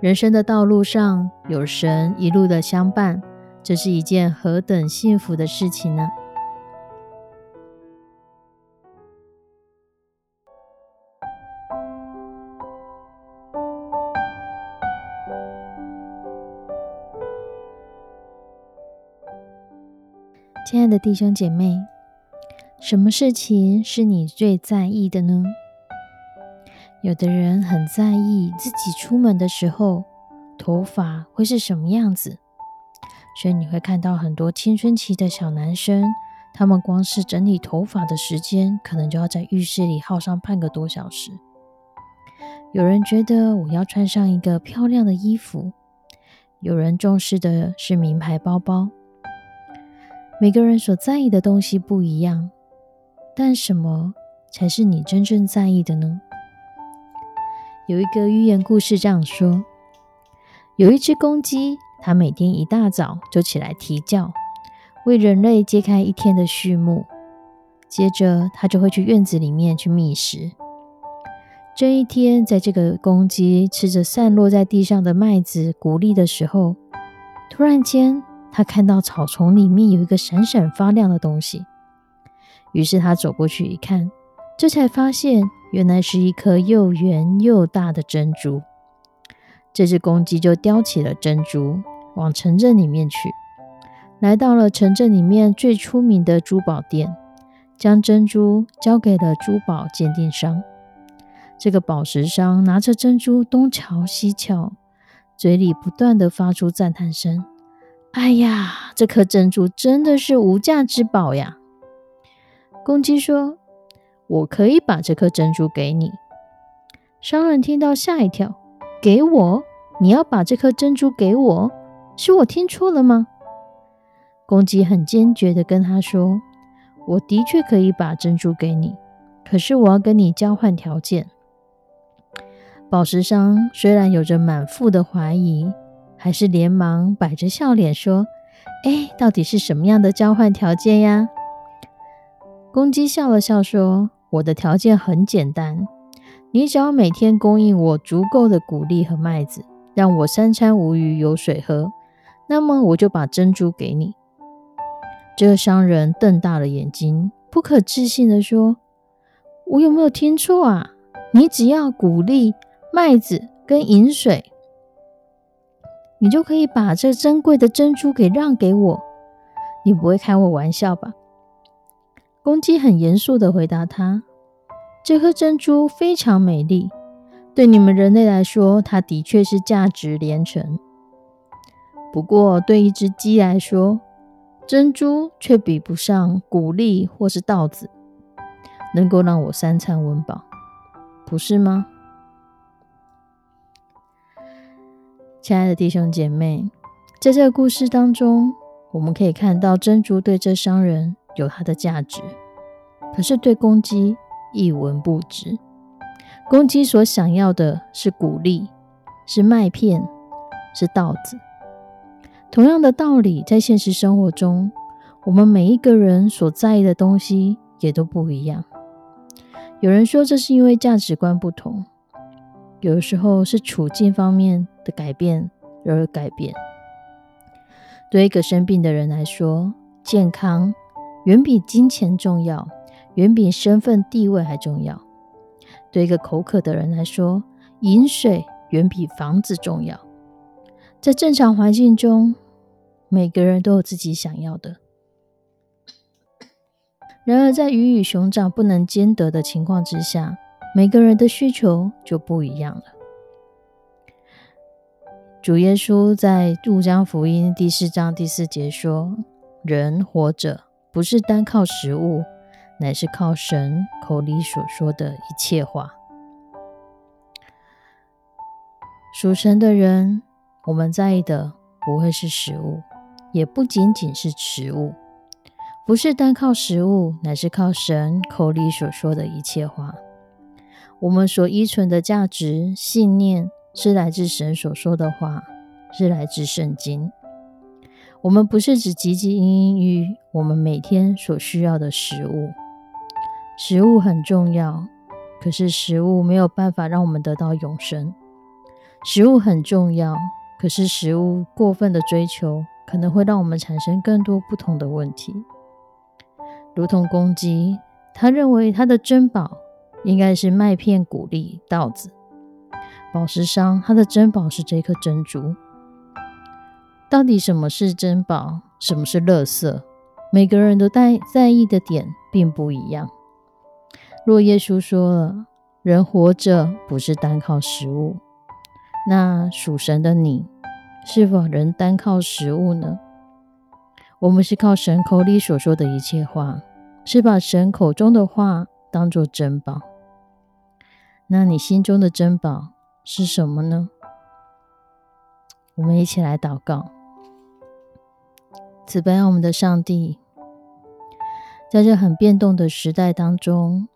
人生的道路上有神一路的相伴，这是一件何等幸福的事情呢？亲爱的弟兄姐妹，什么事情是你最在意的呢？有的人很在意自己出门的时候头发会是什么样子，所以你会看到很多青春期的小男生，他们光是整理头发的时间，可能就要在浴室里耗上半个多小时。有人觉得我要穿上一个漂亮的衣服，有人重视的是名牌包包。每个人所在意的东西不一样，但什么才是你真正在意的呢？有一个寓言故事这样说：有一只公鸡，它每天一大早就起来啼叫，为人类揭开一天的序幕。接着，它就会去院子里面去觅食。这一天，在这个公鸡吃着散落在地上的麦子、谷粒的时候，突然间，它看到草丛里面有一个闪闪发亮的东西。于是，它走过去一看，这才发现。原来是一颗又圆又大的珍珠。这只公鸡就叼起了珍珠，往城镇里面去。来到了城镇里面最出名的珠宝店，将珍珠交给了珠宝鉴定商。这个宝石商拿着珍珠东瞧西瞧，嘴里不断的发出赞叹声：“哎呀，这颗珍珠真的是无价之宝呀！”公鸡说。我可以把这颗珍珠给你。商人听到吓一跳，给我？你要把这颗珍珠给我？是我听错了吗？公鸡很坚决的跟他说：“我的确可以把珍珠给你，可是我要跟你交换条件。”宝石商虽然有着满腹的怀疑，还是连忙摆着笑脸说：“哎，到底是什么样的交换条件呀？”公鸡笑了笑说。我的条件很简单，你只要每天供应我足够的谷粒和麦子，让我三餐无余有水喝，那么我就把珍珠给你。这个商人瞪大了眼睛，不可置信的说：“我有没有听错啊？你只要谷粒、麦子跟饮水，你就可以把这珍贵的珍珠给让给我？你不会开我玩笑吧？”公鸡很严肃的回答他：“这颗珍珠非常美丽，对你们人类来说，它的确是价值连城。不过，对一只鸡来说，珍珠却比不上谷粒或是稻子，能够让我三餐温饱，不是吗？”亲爱的弟兄姐妹，在这个故事当中，我们可以看到珍珠对这商人。有它的价值，可是对公鸡一文不值。公鸡所想要的是谷粒，是麦片，是稻子。同样的道理，在现实生活中，我们每一个人所在意的东西也都不一样。有人说，这是因为价值观不同；有的时候是处境方面的改变而改变。对一个生病的人来说，健康。远比金钱重要，远比身份地位还重要。对一个口渴的人来说，饮水远比房子重要。在正常环境中，每个人都有自己想要的。然而，在鱼与熊掌不能兼得的情况之下，每个人的需求就不一样了。主耶稣在《路加福音》第四章第四节说：“人活着。”不是单靠食物，乃是靠神口里所说的一切话。属神的人，我们在意的不会是食物，也不仅仅是食物，不是单靠食物，乃是靠神口里所说的一切话。我们所依存的价值信念，是来自神所说的话，是来自圣经。我们不是只汲汲营营于我们每天所需要的食物，食物很重要，可是食物没有办法让我们得到永生。食物很重要，可是食物过分的追求，可能会让我们产生更多不同的问题，如同公鸡，他认为他的珍宝。应该是麦片、谷粒、稻子。宝石商，他的珍宝是这颗珍珠。到底什么是珍宝，什么是垃圾？每个人都在在意的点并不一样。若耶稣说了，人活着不是单靠食物，那属神的你，是否仍单靠食物呢？我们是靠神口里所说的一切话，是把神口中的话当作珍宝。那你心中的珍宝是什么呢？我们一起来祷告。慈悲我们的上帝，在这很变动的时代当中，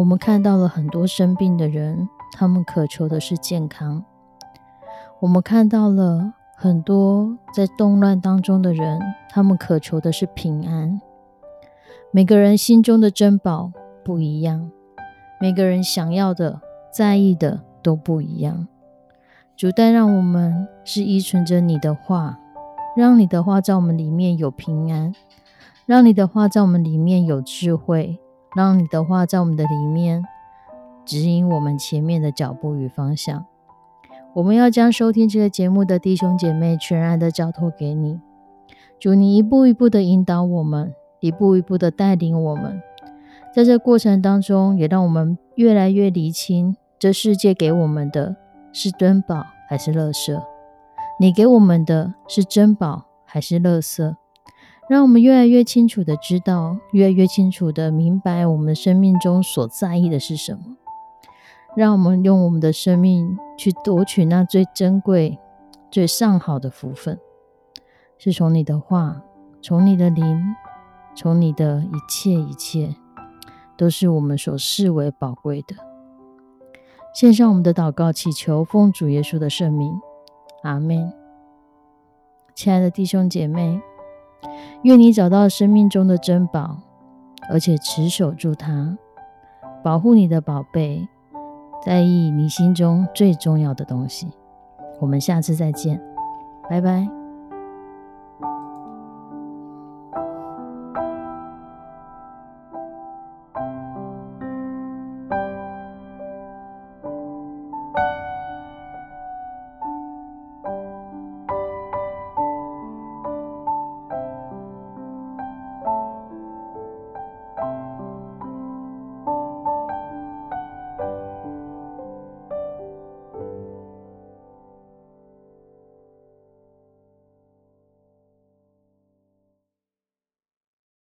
我们看到了很多生病的人，他们渴求的是健康；我们看到了很多在动乱当中的人，他们渴求的是平安。每个人心中的珍宝不一样，每个人想要的。在意的都不一样。主，但让我们是依存着你的话，让你的话在我们里面有平安，让你的话在我们里面有智慧，让你的话在我们的里面指引我们前面的脚步与方向。我们要将收听这个节目的弟兄姐妹全然的交托给你。主，你一步一步的引导我们，一步一步的带领我们。在这过程当中，也让我们越来越厘清，这世界给我们的是珍宝还是垃圾？你给我们的是珍宝还是垃圾？让我们越来越清楚的知道，越来越清楚的明白，我们生命中所在意的是什么。让我们用我们的生命去夺取那最珍贵、最上好的福分，是从你的话，从你的灵，从你的一切一切。都是我们所视为宝贵的。献上我们的祷告，祈求奉主耶稣的圣名，阿门。亲爱的弟兄姐妹，愿你找到生命中的珍宝，而且持守住它，保护你的宝贝，在意你心中最重要的东西。我们下次再见，拜拜。